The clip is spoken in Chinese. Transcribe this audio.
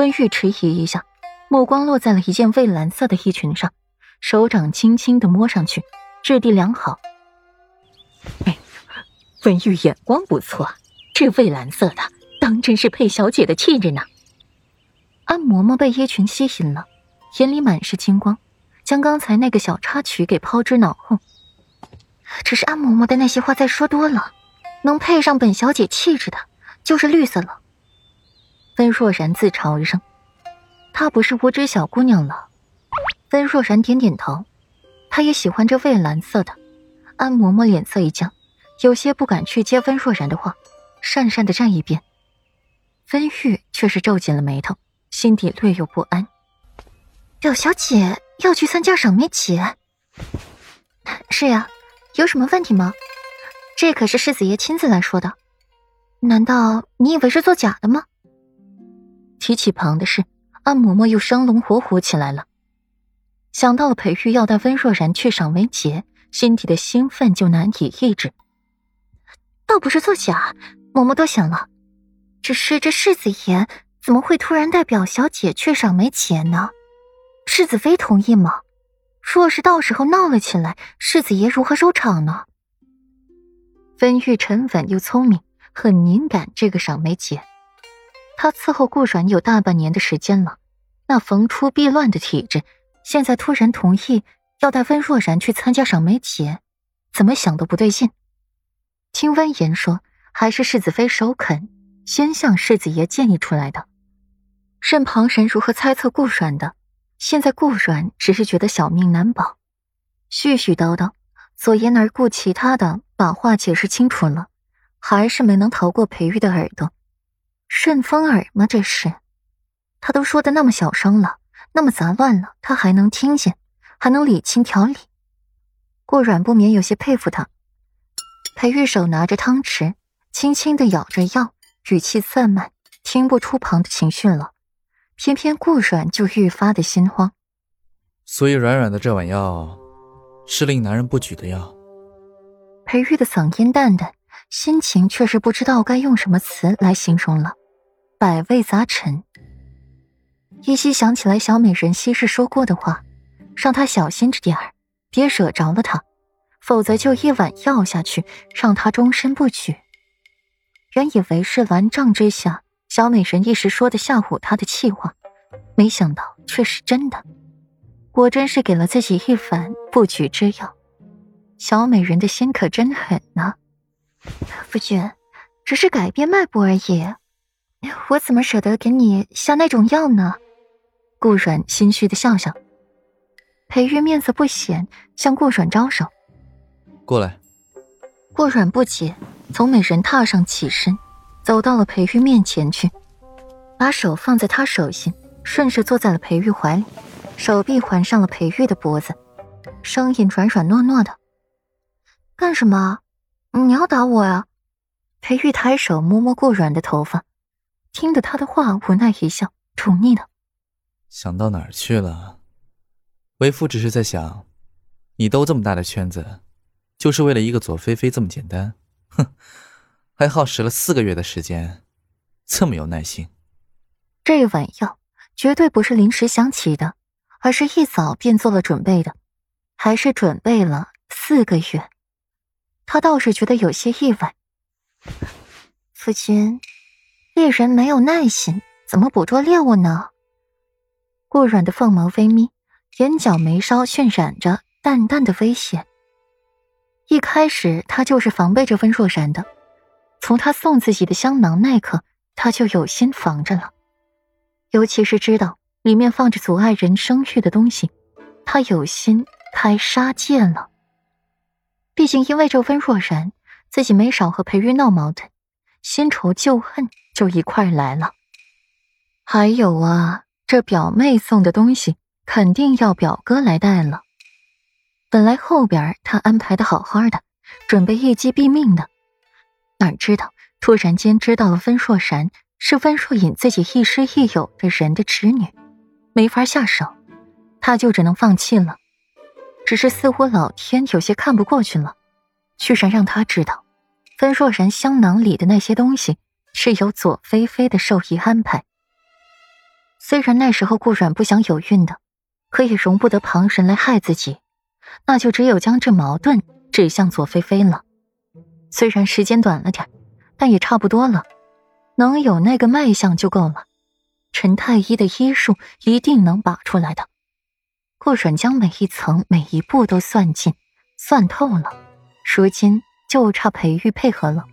温玉迟疑一下，目光落在了一件蔚蓝色的衣裙上，手掌轻轻的摸上去，质地良好。哎，温玉眼光不错，这蔚蓝色的当真是佩小姐的气质呢。安嬷嬷被衣裙吸引了，眼里满是金光，将刚才那个小插曲给抛之脑后。只是安嬷嬷的那些话再说多了，能配上本小姐气质的，就是绿色了。温若然自嘲一声：“她不是无知小姑娘了。”温若然点点头，她也喜欢这蔚蓝色的。安嬷嬷脸色一僵，有些不敢去接温若然的话，讪讪的站一边。温玉却是皱紧了眉头，心底略有不安。表小姐要去参加赏梅节？是呀。有什么问题吗？这可是世子爷亲自来说的，难道你以为是作假的吗？提起旁的事，安嬷嬷又生龙活虎起来了。想到了裴玉要带温若然去赏梅节，心底的兴奋就难以抑制。倒不是作假，嬷嬷多想了，只是这世子爷怎么会突然带表小姐去赏梅节呢？世子妃同意吗？若是到时候闹了起来，世子爷如何收场呢？温玉沉稳又聪明，很敏感这个赏梅节。他伺候顾阮有大半年的时间了，那逢出必乱的体质，现在突然同意要带温若然去参加赏梅节，怎么想都不对劲。听温言说，还是世子妃首肯先向世子爷建议出来的，任旁人如何猜测顾阮的？现在顾阮只是觉得小命难保，絮絮叨叨，左言而顾其他的，把话解释清楚了，还是没能逃过裴玉的耳朵。顺风耳吗？这是，他都说的那么小声了，那么杂乱了，他还能听见，还能理清条理。顾软不免有些佩服他。裴玉手拿着汤匙，轻轻的舀着药，语气散漫，听不出旁的情绪了。偏偏顾软就愈发的心慌，所以软软的这碗药，是令男人不举的药。裴玉的嗓音淡淡，心情却是不知道该用什么词来形容了，百味杂陈。依稀想起来小美人昔日说过的话，让他小心着点儿，别惹着了他，否则就一碗药下去，让他终身不举。原以为是蓝帐之下。小美人一时说的吓唬他的气话，没想到却是真的，果真是给了自己一碗不举之药。小美人的心可真狠呐！夫君，只是改变脉搏而已，我怎么舍得给你下那种药呢？顾阮心虚的笑笑。裴玉面色不显，向顾阮招手：“过来。”顾阮不解，从美人榻上起身。走到了裴玉面前去，把手放在他手心，顺势坐在了裴玉怀里，手臂环上了裴玉的脖子，声音软软糯糯的：“干什么？你要打我呀？”裴玉抬手摸摸顾软的头发，听得他的话，无奈一笑，宠溺的：“想到哪儿去了？为夫只是在想，你兜这么大的圈子，就是为了一个左菲菲这么简单？哼！”还耗时了四个月的时间，这么有耐心。这碗药绝对不是临时想起的，而是一早便做了准备的，还是准备了四个月。他倒是觉得有些意外。夫君，猎人没有耐心，怎么捕捉猎物呢？顾软的凤眸微眯，眼角眉梢渲染着淡淡的危险。一开始他就是防备着温若然的。从他送自己的香囊那刻，他就有心防着了。尤其是知道里面放着阻碍人生育的东西，他有心开杀戒了。毕竟因为这温若然，自己没少和裴玉闹矛盾，新仇旧恨就一块来了。还有啊，这表妹送的东西，肯定要表哥来带了。本来后边他安排的好好的，准备一击毙命的。哪知道，突然间知道了温硕然是温硕隐自己亦师亦友的人的侄女，没法下手，他就只能放弃了。只是似乎老天有些看不过去了，居然让他知道，温硕然香囊里的那些东西是由左菲菲的授意安排。虽然那时候顾阮不想有孕的，可也容不得旁人来害自己，那就只有将这矛盾指向左菲菲了。虽然时间短了点，但也差不多了，能有那个脉象就够了。陈太医的医术一定能把出来的。顾阮将每一层每一步都算尽、算透了，如今就差裴玉配合了。